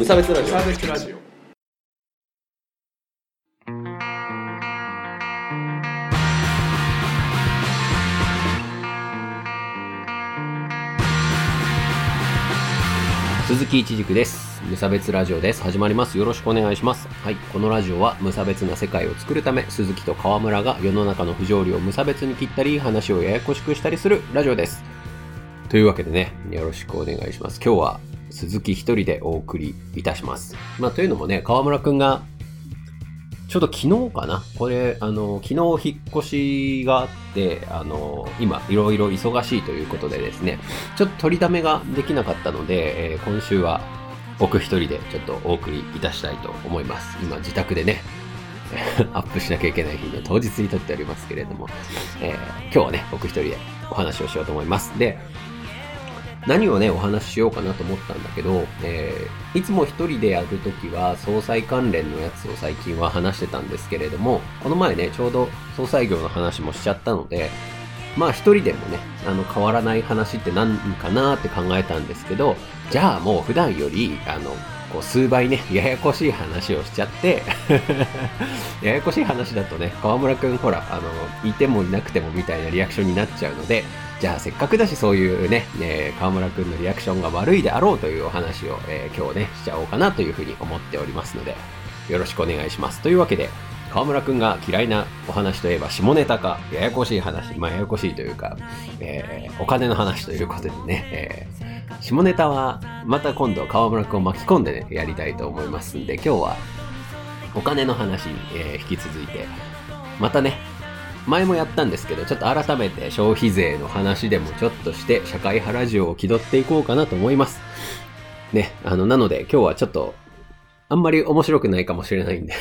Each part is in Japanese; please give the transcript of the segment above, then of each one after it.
無差別ラジオ。無差別ラジオ。鈴木一軸です。無差別ラジオです。始まります。よろしくお願いします。はい。このラジオは無差別な世界を作るため鈴木と川村が世の中の不条理を無差別に切ったり話をややこしくしたりするラジオです。というわけでねよろしくお願いします。今日は鈴木一人でお送りいたしますまあというのもね川村くんがちょうど昨日かなこれ、あの、昨日引っ越しがあって、あの、今、いろいろ忙しいということでですね、ちょっと取りだめができなかったので、えー今週は僕一人でちょっとお送りいたしたいと思います。今、自宅でね、アップしなきゃいけない日の当日に撮っておりますけれども、えー今日はね、僕一人でお話をしようと思います。で、何をね、お話ししようかなと思ったんだけど、えーいつも一人でやるときは、総裁関連のやつを最近は話してたんですけれども、この前ね、ちょうど総裁業の話もしちゃったので、まあ一人でもね、あの、変わらない話って何かなって考えたんですけど、じゃあもう普段より、あの、こう数倍ね、ややこしい話をしちゃって、ややこしい話だとね、河村くんほら、あの、いてもいなくてもみたいなリアクションになっちゃうので、じゃあせっかくだしそういうね、ね川村くんのリアクションが悪いであろうというお話を、えー今日ね、しちゃおうかなというふうに思っておりますので、よろしくお願いします。というわけで、川村くんが嫌いなお話といえば下ネタか、ややこしい話、まあややこしいというか、えーお金の話ということでね、えー下ネタはまた今度川村くんを巻き込んでね、やりたいと思いますんで、今日はお金の話に、えー引き続いて、またね、前もやったんですけど、ちょっと改めて消費税の話でもちょっとして、社会派ラジオを気取っていこうかなと思います。ね、あの、なので今日はちょっと、あんまり面白くないかもしれないんで。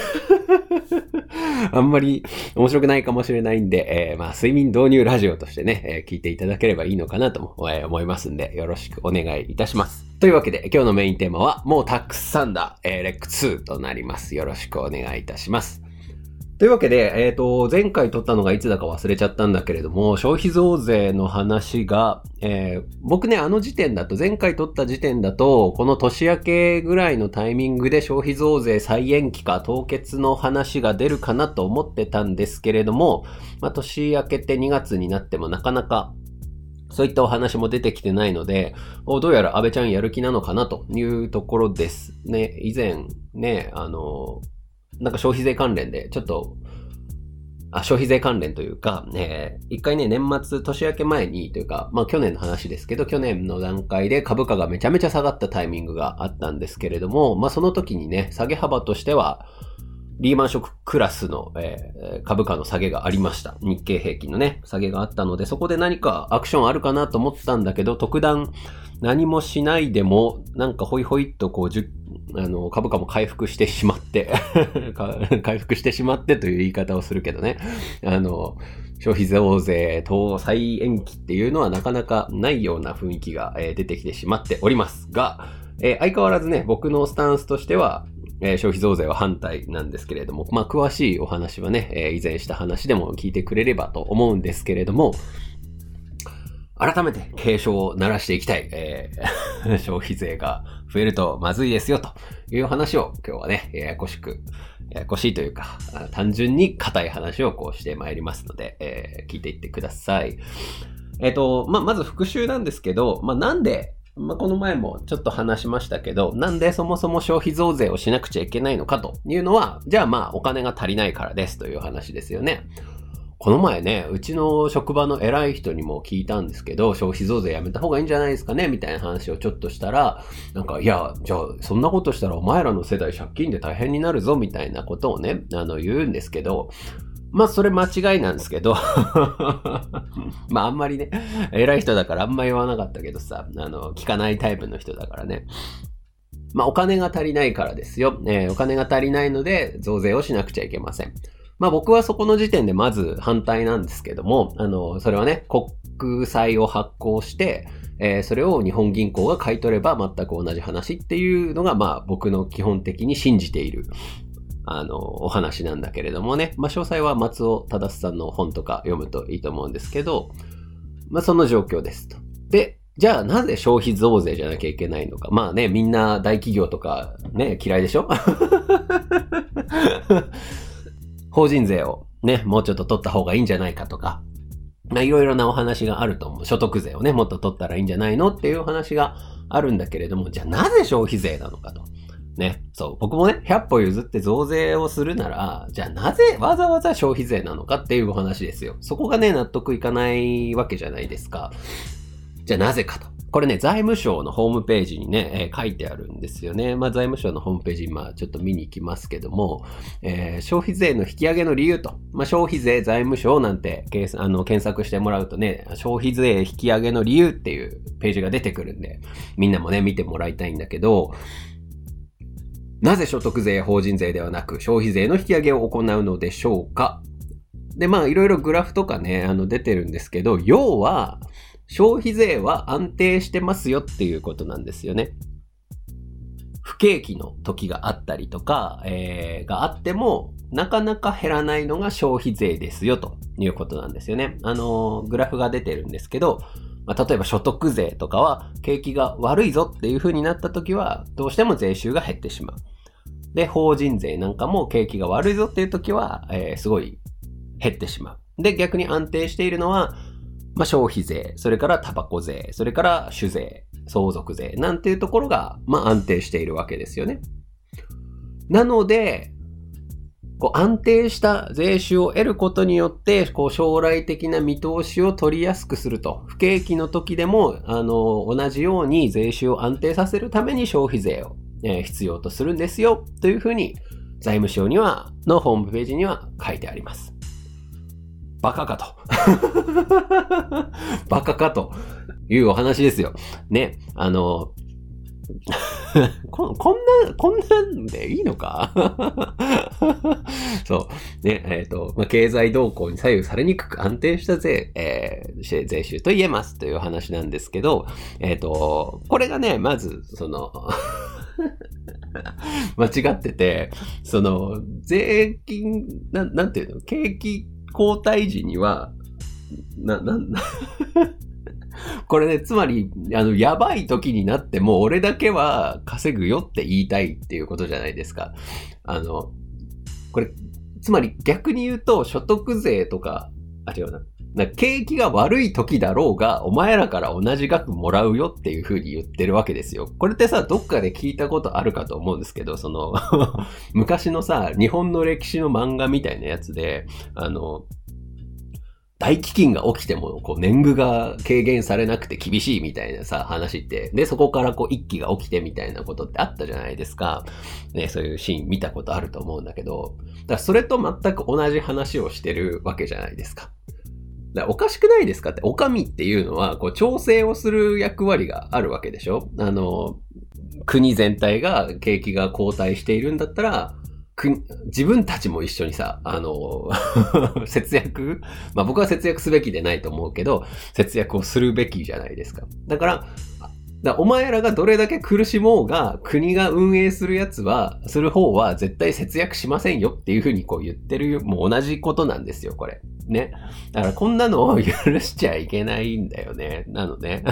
あんまり面白くないかもしれないんで、えーまあ、睡眠導入ラジオとしてね、えー聞いていただければいいのかなとも、え思いますんで、よろしくお願いいたします。というわけで、今日のメインテーマは、もうたくさんだ、えーレック2となります。よろしくお願いいたします。というわけで、えっ、と、前回撮ったのがいつだか忘れちゃったんだけれども、消費増税の話が、えー僕ね、あの時点だと、前回撮った時点だと、この年明けぐらいのタイミングで消費増税再延期か凍結の話が出るかなと思ってたんですけれども、まあ、年明けて2月になってもなかなかそういったお話も出てきてないので、どうやら安倍ちゃんやる気なのかなというところですね。以前ね、あの、なんか消費税関連で、ちょっと、あ、消費税関連というか、えー一回ね、年末、年明け前に、というか、まあ去年の話ですけど、去年の段階で株価がめちゃめちゃ下がったタイミングがあったんですけれども、まあその時にね、下げ幅としては、リーマンショッククラスの、えー株価の下げがありました。日経平均のね、下げがあったので、そこで何かアクションあるかなと思ったんだけど、特段何もしないでも、なんかホイホイっとこう、あの、株価も回復してしまって 回復してしまってという言い方をするけどね、あの、消費増税等再延期っていうのはなかなかないような雰囲気が、出てきてしまっておりますが、えー相変わらずね、僕のスタンスとしては、えー消費増税は反対なんですけれども、まあ、詳しいお話はね、えー以前した話でも聞いてくれればと思うんですけれども、改めて警鐘を鳴らしていきたい、えー 消費税が増えるとまずいですよという話を今日はね、ややこしく、ややこしいというか、単純に硬い話をこうしてまいりますので、えー聞いていってください。えっ、と、まあ、まず復習なんですけど、まあ、なんで、まあ、この前もちょっと話しましたけど、なんでそもそも消費増税をしなくちゃいけないのかというのは、じゃあまあお金が足りないからですという話ですよね。この前ね、うちの職場の偉い人にも聞いたんですけど、消費増税やめた方がいいんじゃないですかねみたいな話をちょっとしたら、なんか、いや、じゃあ、そんなことしたらお前らの世代借金で大変になるぞみたいなことをね、あの、言うんですけど、まあ、それ間違いなんですけど、まあ、あんまりね、偉い人だからあんま言わなかったけどさ、あの、聞かないタイプの人だからね。まあ、お金が足りないからですよ。えーお金が足りないので、増税をしなくちゃいけません。まあ僕はそこの時点でまず反対なんですけども、あの、それはね、国債を発行して、えーそれを日本銀行が買い取れば全く同じ話っていうのが、まあ僕の基本的に信じている、あの、お話なんだけれどもね。まあ詳細は松尾忠さんの本とか読むといいと思うんですけど、まあその状況ですと。で、じゃあなぜ消費増税じゃなきゃいけないのか。まあね、みんな大企業とかね、嫌いでしょ？法人税をね、もうちょっと取った方がいいんじゃないかとか、まあいろいろなお話があると思う。所得税をね、もっと取ったらいいんじゃないのっていう話があるんだけれども、じゃあなぜ消費税なのかと。ね。そう。僕もね、100歩譲って増税をするなら、じゃあなぜわざわざ消費税なのかっていうお話ですよ。そこがね、納得いかないわけじゃないですか。じゃあなぜかと。これね、財務省のホームページにね、えー、書いてあるんですよね。まあ、財務省のホームページ、ま、ちょっと見に行きますけども、えー、消費税の引き上げの理由と、まあ、消費税財務省なんて、あの、検索してもらうとね、消費税引き上げの理由っていうページが出てくるんで、みんなもね、見てもらいたいんだけど、なぜ所得税法人税ではなく消費税の引き上げを行うのでしょうか？で、まあ、いろいろグラフとかね、あの、出てるんですけど、要は、消費税は安定してますよっていうことなんですよね。不景気の時があったりとか、えー、があっても、なかなか減らないのが消費税ですよということなんですよね。あのー、グラフが出てるんですけど、まあ、例えば所得税とかは景気が悪いぞっていう風になった時は、どうしても税収が減ってしまう。で、法人税なんかも景気が悪いぞっていう時は、えー、すごい減ってしまう。で、逆に安定しているのは、まあ、消費税、それからタバコ税、それから酒税、相続税なんていうところが、まあ、安定しているわけですよね。なので、こう安定した税収を得ることによって、こう将来的な見通しを取りやすくすると。不景気の時でも、あの、同じように税収を安定させるために消費税を、え、必要とするんですよ。というふうに、財務省には、のホームページには書いてあります。バカかと。バカかというお話ですよ。ね。あの、ここんな、こんなんでいいのか？そう。ね、えっ、ー、と、まあ、経済動向に左右されにくく安定した税、えー、税収と言えますという話なんですけど、えっ、ー、と、これがね、まず、その間違ってて、その、税金、ななんていうの？景気交代時には、な、な、な これね、つまり、あの、やばい時になっても、俺だけは稼ぐよって言いたいっていうことじゃないですか。あの、これ、つまり逆に言うと、所得税とか、あ、違うな。な景気が悪い時だろうが、お前らから同じ額もらうよっていう風に言ってるわけですよ。これってさ、どっかで聞いたことあるかと思うんですけど、その 昔のさ、日本の歴史の漫画みたいなやつで、あの、大飢饉が起きても、こう、年貢が軽減されなくて厳しいみたいなさ、話って、で、そこからこう、一気が起きてみたいなことってあったじゃないですか。ね、そういうシーン見たことあると思うんだけど、だからそれと全く同じ話をしてるわけじゃないですか。だおかしくないですかって、おかみっていうのは、こう、調整をする役割があるわけでしょ？あの、国全体が景気が後退しているんだったら、自分たちも一緒にさ、あの、節約？まあ僕は節約すべきでないと思うけど、節約をするべきじゃないですか。だから、だお前らがどれだけ苦しもうが、国が運営するやつは、する方は絶対節約しませんよっていうふうにこう言ってる、もう同じことなんですよ、これ。ね。だからこんなのを許しちゃいけないんだよね。なのね。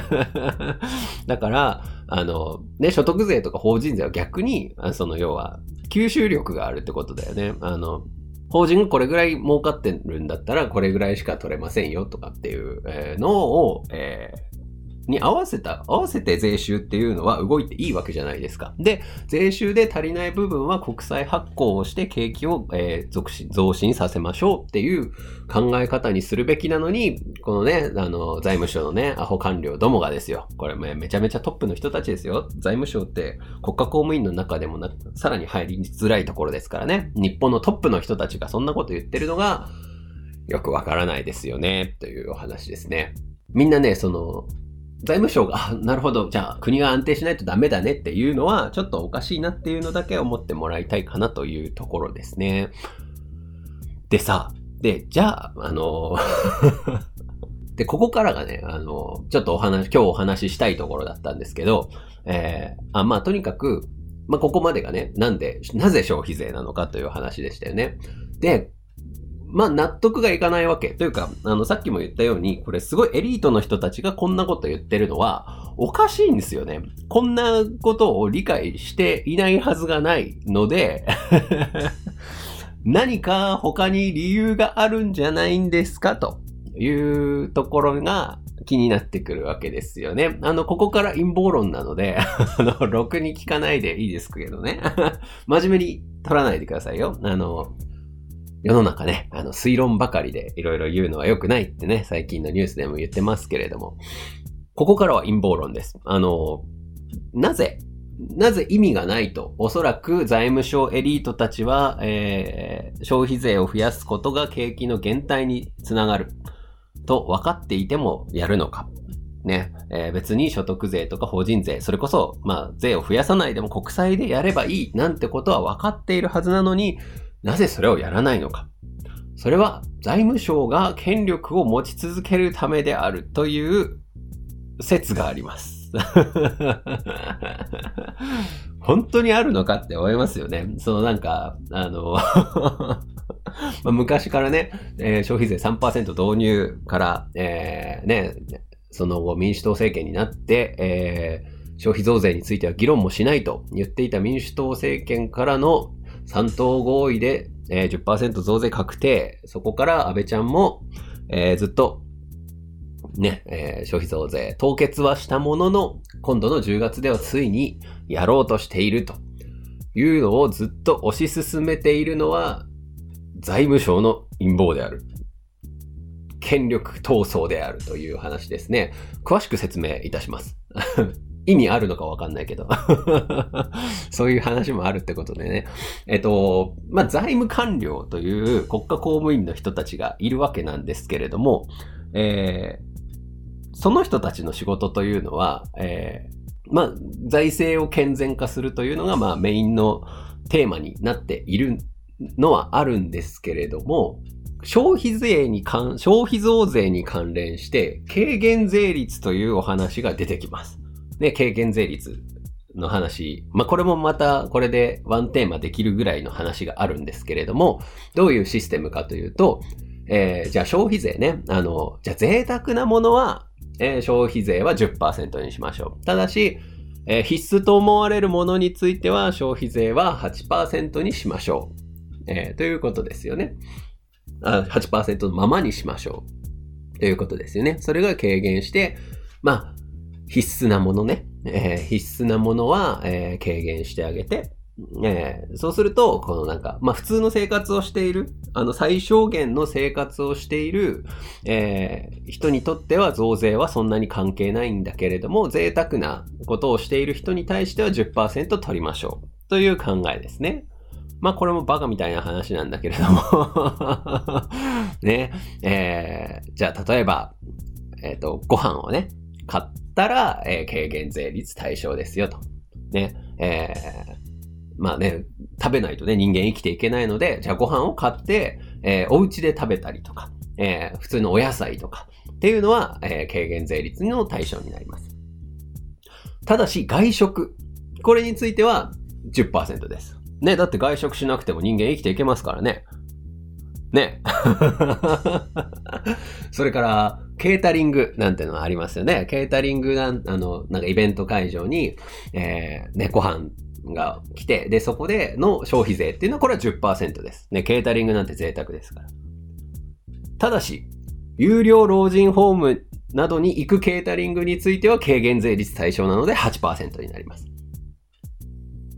だから、あの、ね、所得税とか法人税は逆に、その要は、吸収力があるってことだよね。あの、法人がこれぐらい儲かってるんだったら、これぐらいしか取れませんよとかっていうのを、えーに合わせた、合わせて税収っていうのは動いていいわけじゃないですか。で、税収で足りない部分は国債発行をして景気を、えー、増進させましょうっていう考え方にするべきなのに、このね、あの、財務省のね、アホ官僚どもがですよ。これめちゃめちゃトップの人たちですよ。財務省って国家公務員の中でもなさらに入りづらいところですからね。日本のトップの人たちがそんなこと言ってるのが、よくわからないですよね、というお話ですね。みんなね、その、財務省が、なるほど、じゃあ国が安定しないとダメだねっていうのは、ちょっとおかしいなっていうのだけ思ってもらいたいかなというところですね。でさ、で、じゃあ、あの で、ここからがね、あの、ちょっとお話、今日お話ししたいところだったんですけど、えー、あ、まあ、とにかく、まあ、ここまでがね、なんで、なぜ消費税なのかという話でしたよね。で、まあ、納得がいかないわけ。というか、あの、さっきも言ったように、これすごいエリートの人たちがこんなこと言ってるのは、おかしいんですよね。こんなことを理解していないはずがないので 何か他に理由があるんじゃないんですか？というところが気になってくるわけですよね。あの、ここから陰謀論なので、あの、ろくに聞かないでいいですけどね。真面目に取らないでくださいよ。あの、世の中ね、あの、推論ばかりでいろいろ言うのは良くないってね、最近のニュースでも言ってますけれども、ここからは陰謀論です。あの、なぜ、なぜ意味がないと、おそらく財務省エリートたちは、えー、消費税を増やすことが景気の減退につながると分かっていてもやるのか。ね、えー、別に所得税とか法人税、それこそ、まあ、税を増やさないでも国債でやればいいなんてことは分かっているはずなのに、なぜそれをやらないのか。それは財務省が権力を持ち続けるためであるという説があります。本当にあるのかって思いますよね。そのなんか、あの 昔からね、えー、消費税3%導入から、えー、ね、その後民主党政権になって、えー、消費増税については議論もしないと言っていた民主党政権からの3党合意で、えー、10%増税確定。そこから安倍ちゃんも、えー、ずっと、ね、えー、消費増税凍結はしたものの、今度の10月ではついにやろうとしているというのをずっと推し進めているのは、財務省の陰謀である。権力闘争であるという話ですね。詳しく説明いたします。意味あるのかわかんないけど。そういう話もあるってことでね。えっと、まあ、財務官僚という国家公務員の人たちがいるわけなんですけれども、えー、その人たちの仕事というのは、えー、まあ、財政を健全化するというのが、まあ、メインのテーマになっているのはあるんですけれども、消費税に関、消費増税に関連して、軽減税率というお話が出てきます。ね、軽減税率の話。まあ、これもまた、これでワンテーマできるぐらいの話があるんですけれども、どういうシステムかというと、えー、じゃあ消費税ね、あの、じゃあ贅沢なものは、えー、消費税は10%にしましょう。ただし、えー、必須と思われるものについては消費税は8%にしましょう。え、ということですよね。あ8%のままにしましょう。ということですよね。それが軽減して、まあ、必須なものね、えー、必須なものは、えー、軽減してあげて、えー、そうすると、このなんか、まあ普通の生活をしている、あの最小限の生活をしている、えー、人にとっては増税はそんなに関係ないんだけれども、贅沢なことをしている人に対しては10%取りましょう。という考えですね。まあこれもバカみたいな話なんだけれども ね、えー、じゃあ例えば、えっ、と、ご飯をね、買ってたら、えー、軽減税率対象ですよと。ね、えー、まあね、食べないとね、人間生きていけないので、じゃあご飯を買って、えー、お家で食べたりとか、えー、普通のお野菜とかっていうのは、えー、軽減税率の対象になります。ただし、外食。これについては10%です。ね、だって外食しなくても人間生きていけますからね。ね。それから、ケータリングなんてのはありますよね。ケータリングなん、あの、なんかイベント会場に、えー、ね、飯が来て、で、そこでの消費税っていうのはこれは10%です。ね、ケータリングなんて贅沢ですから。ただし、有料老人ホームなどに行くケータリングについては軽減税率対象なので8%になります。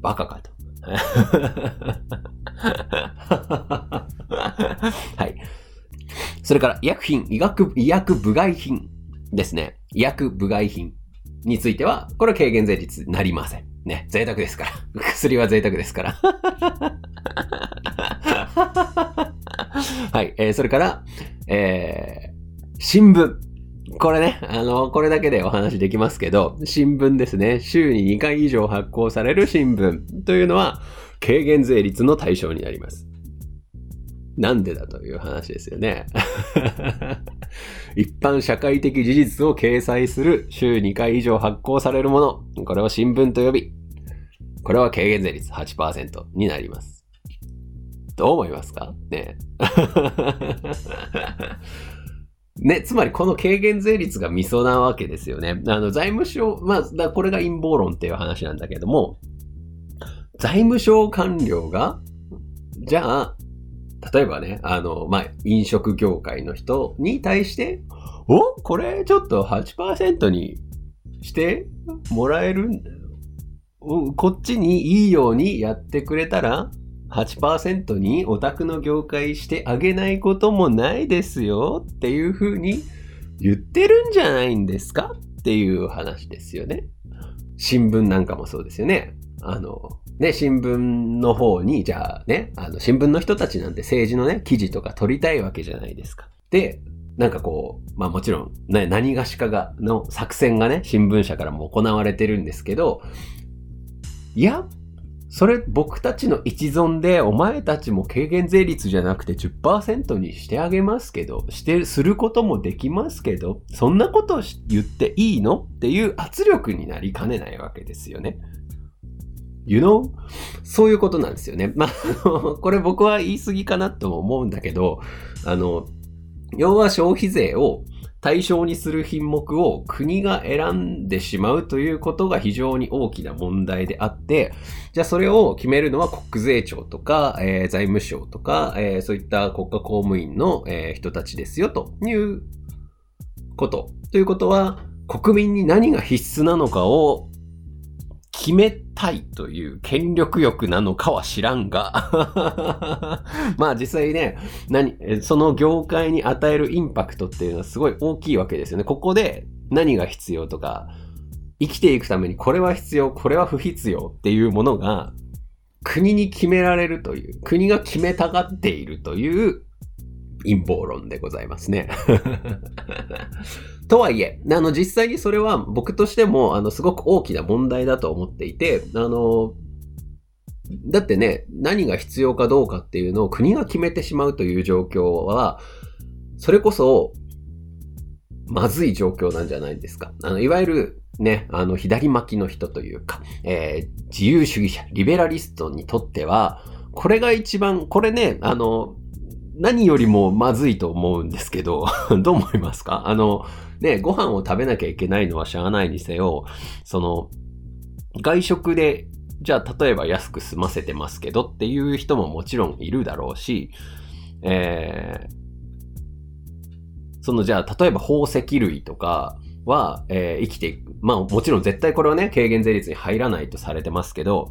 バカかと。はい。それから、医薬品、医学、医薬部外品ですね。医薬部外品については、これは軽減税率になりません。ね、贅沢ですから。薬は贅沢ですから。はい、えー、それから、えー、新聞。これね、あの、これだけでお話できますけど、新聞ですね。週に2回以上発行される新聞というのは、軽減税率の対象になります。なんでだという話ですよね。一般社会的事実を掲載する週2回以上発行されるもの。これを新聞と呼び、これは軽減税率8%になります。どう思いますか？ね。ね、つまりこの軽減税率がミソなわけですよね。あの、財務省、まあ、これが陰謀論っていう話なんだけども、財務省官僚が、じゃあ、例えばね、あの、まあ、飲食業界の人に対して、おこれちょっと8%にしてもらえる？んだよこっちにいいようにやってくれたら、8%にオタクの業界してあげないこともないですよっていう風に言ってるんじゃないんですか？っていう話ですよね。新聞なんかもそうですよね。あの、ね、新聞の方に、じゃあね、あの、新聞の人たちなんて政治のね、記事とか取りたいわけじゃないですか。で、なんかこう、まあもちろん、ね、何がしかが、の作戦がね、新聞社からも行われてるんですけど、いや、それ僕たちの一存でお前たちも軽減税率じゃなくて10%にしてあげますけど、して、することもできますけど、そんなこと言っていいの？っていう圧力になりかねないわけですよね。You know? そういうことなんですよね。まあ、これ僕は言い過ぎかなと思うんだけど、あの、要は消費税を対象にする品目を国が選んでしまうということが非常に大きな問題であって、じゃあそれを決めるのは国税庁とか、えー、財務省とか、えー、そういった国家公務員の、えー、人たちですよということ。ということは、国民に何が必須なのかを決めたいという権力欲なのかは知らんが まあ実際ね、何、その業界に与えるインパクトっていうのはすごい大きいわけですよね。ここで何が必要とか、生きていくためにこれは必要、これは不必要っていうものが国に決められるという、国が決めたがっているという陰謀論でございますね。とはいえ、あの、実際にそれは僕としても、あの、すごく大きな問題だと思っていて、あの、だってね、何が必要かどうかっていうのを国が決めてしまうという状況は、それこそ、まずい状況なんじゃないですか。あの、いわゆる、ね、あの、左巻きの人というか、えー、自由主義者、リベラリストにとっては、これが一番、これね、あの、何よりもまずいと思うんですけど、どう思いますか？あの、ね、ご飯を食べなきゃいけないのはしゃあないにせよ、その、外食で、じゃあ例えば安く済ませてますけどっていう人ももちろんいるだろうし、えー、そのじゃあ例えば宝石類とかは、えー、生きていく。まあもちろん絶対これはね、軽減税率に入らないとされてますけど、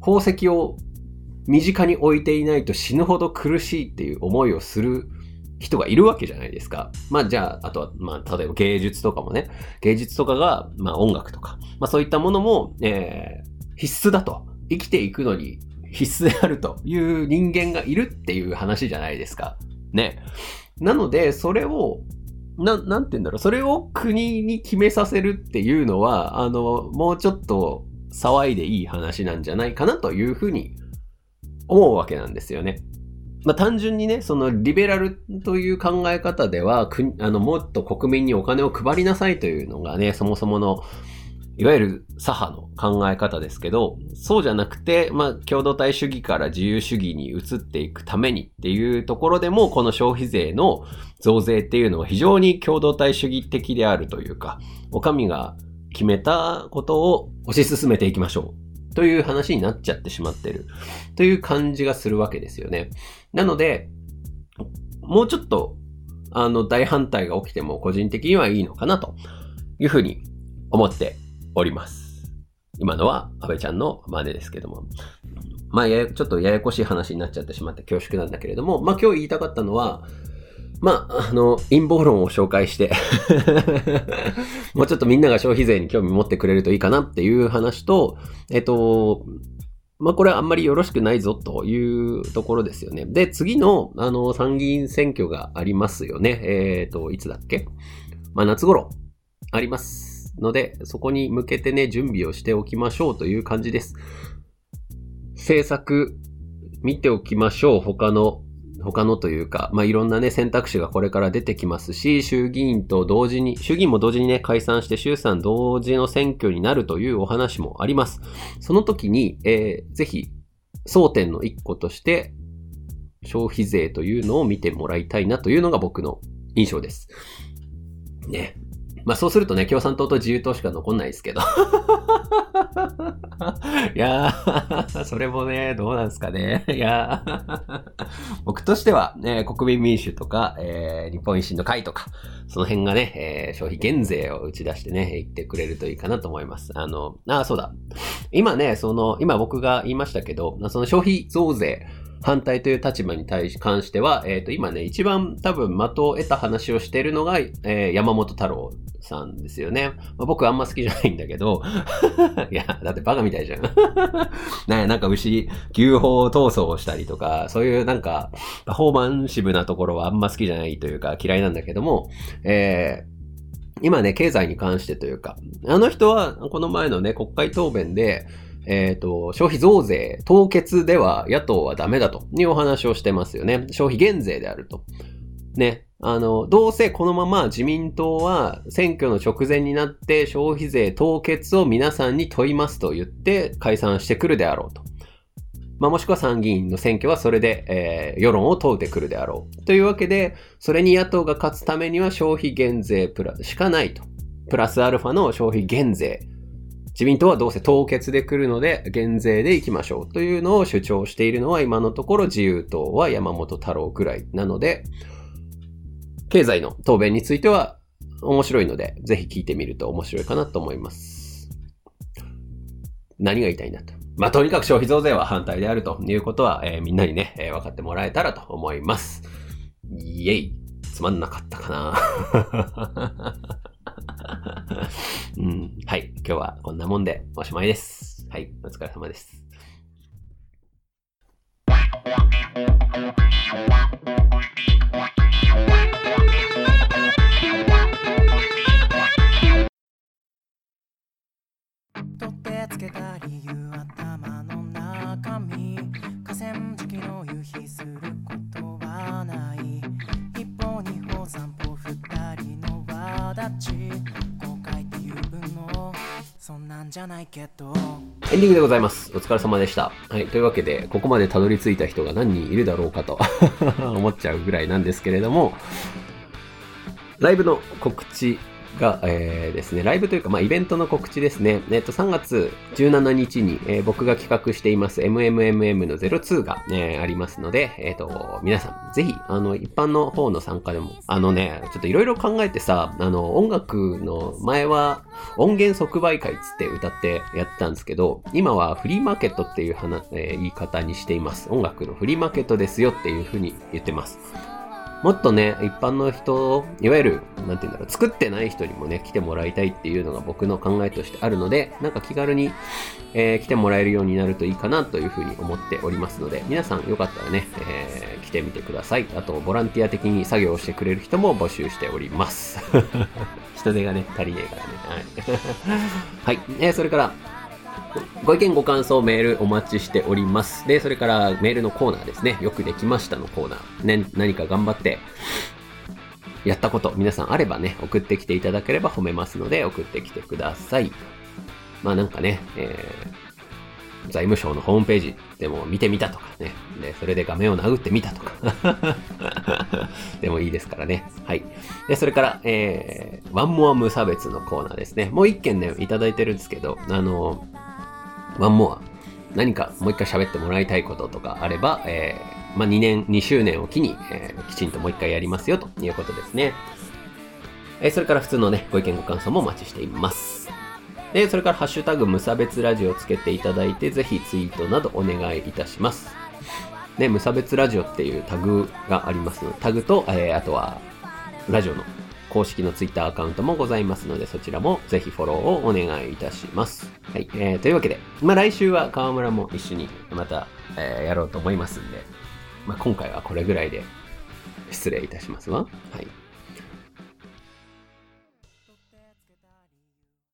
宝石を身近に置いていないと死ぬほど苦しいっていう思いをする人がいるわけじゃないですか。まあじゃあ、あとは、まあ例えば芸術とかもね、芸術とかが、まあ音楽とか、まあそういったものも、えー、必須だと。生きていくのに必須であるという人間がいるっていう話じゃないですか。ね。なので、それを、な、なんて言うんだろう、それを国に決めさせるっていうのは、あの、もうちょっと騒いでいい話なんじゃないかなというふうに思うわけなんですよね。まあ、単純にね、そのリベラルという考え方では、あの、もっと国民にお金を配りなさいというのがね、そもそもの、いわゆる左派の考え方ですけど、そうじゃなくて、まあ、共同体主義から自由主義に移っていくためにっていうところでも、この消費税の増税っていうのは非常に共同体主義的であるというか、お上が決めたことを推し進めていきましょうという話になっちゃってしまってるという感じがするわけですよね。なので、もうちょっと、あの、大反対が起きても個人的にはいいのかなというふうに思っております。今のは安倍ちゃんの真似ですけども。まあ、やちょっとややこしい話になっちゃってしまって恐縮なんだけれども、まあ今日言いたかったのは、まあ、あの、陰謀論を紹介して もうちょっとみんなが消費税に興味持ってくれるといいかなっていう話と、えっと、まあ、これはあんまりよろしくないぞというところですよね。で、次の、あの、参議院選挙がありますよね。えっ、と、いつだっけ？まあ、夏頃、ありますので、そこに向けてね、準備をしておきましょうという感じです。政策、見ておきましょう。他の他のというか、まあ、いろんなね、選択肢がこれから出てきますし、衆議院と同時に、衆議院も同時にね、解散して衆参同時の選挙になるというお話もあります。その時に、えー、ぜひ、争点の一個として、消費税というのを見てもらいたいなというのが僕の印象です。ね。まあそうするとね、共産党と自由党しか残んないですけど。いやー、それもね、どうなんすかね。いやー、僕としては、ね、国民民主とか、えー、日本維新の会とか、その辺がね、えー、消費減税を打ち出してね、言ってくれるといいかなと思います。あの、あ、そうだ。今ね、その、今僕が言いましたけど、その消費増税、反対という立場に対し、関しては、えっ、ー、と、今ね、一番多分的を得た話をしているのが、えー、山本太郎さんですよね。まあ、僕あんま好きじゃないんだけど、いや、だってバカみたいじゃん。ねなんか牛、牛歩闘争をしたりとか、そういうなんか、パフォーマンシブなところはあんま好きじゃないというか嫌いなんだけども、えー今ね、経済に関してというか、あの人は、この前のね、国会答弁で、えっ、ー、と、消費増税、凍結では野党はダメだというお話をしてますよね。消費減税であると。ね。あの、どうせこのまま自民党は選挙の直前になって消費税凍結を皆さんに問いますと言って解散してくるであろうと。まあ、もしくは参議院の選挙はそれで、えー、世論を問うてくるであろう。というわけで、それに野党が勝つためには消費減税プラしかないと。プラスアルファの消費減税。自民党はどうせ凍結で来るので減税で行きましょうというのを主張しているのは今のところ自由党は山本太郎ぐらいなので、経済の答弁については面白いので、ぜひ聞いてみると面白いかなと思います。何が言いたいんだと。まあ、とにかく消費増税は反対であるということは、えー、みんなにね、えー、分かってもらえたらと思います。イェイつまんなかったかな うん。はい。今日はこんなもんでおしまいです。はい。お疲れ様です。取ってつけた理由頭の中身河川敷の夕日することはない一歩二歩三歩二人の輪立ちそんなんじゃないけどエンディングでございます。お疲れ様でした。はい。というわけで、ここまでたどり着いた人が何人いるだろうかと 思っちゃうぐらいなんですけれども、ライブの告知が、えー、ですね、ライブというか、まあ、イベントの告知ですね。えっ、と、3月17日に、えー、僕が企画しています MMMM の02が、ね、ありますので、えっ、ー、と、皆さん、ぜひ、あの、一般の方の参加でも、あのね、ちょっといろいろ考えてさ、あの、音楽の前は音源即売会つって歌ってやってたんですけど、今はフリーマーケットっていう話、え言い方にしています。音楽のフリーマーケットですよっていうふうに言ってます。もっとね、一般の人、いわゆる、なんて言うんだろう、作ってない人にもね、来てもらいたいっていうのが僕の考えとしてあるので、なんか気軽に、えー、来てもらえるようになるといいかなというふうに思っておりますので、皆さんよかったらね、えー、来てみてください。あと、ボランティア的に作業をしてくれる人も募集しております。人手がね、足りねえからね。はい。はい、えー、それから、ご意見ご感想メールお待ちしております。で、それからメールのコーナーですね。よくできましたのコーナー。ね、何か頑張ってやったこと、皆さんあればね、送ってきていただければ褒めますので、送ってきてください。まあなんかね、えー、財務省のホームページでも見てみたとかね。で、それで画面を殴ってみたとか。でもいいですからね。はい。で、それから、えー、ワンモア無差別のコーナーですね。もう一件ね、いただいてるんですけど、あの、ワンモア、何かもう一回喋ってもらいたいこととかあれば、えー、まあ、2年、2周年を機に、えー、きちんともう一回やりますよということですね。えー、それから普通のね、ご意見ご感想もお待ちしています。で、それからハッシュタグ無差別ラジオつけていただいて、ぜひツイートなどお願いいたします。ね、無差別ラジオっていうタグがありますので、タグと、えー、あとは、ラジオの公式のツイッターアカウントもございますので、そちらもぜひフォローをお願いいたします。はい。えー、というわけで、まあ来週は河村も一緒にまた、えー、やろうと思いますんで、まあ今回はこれぐらいで失礼いたしますわ。はい。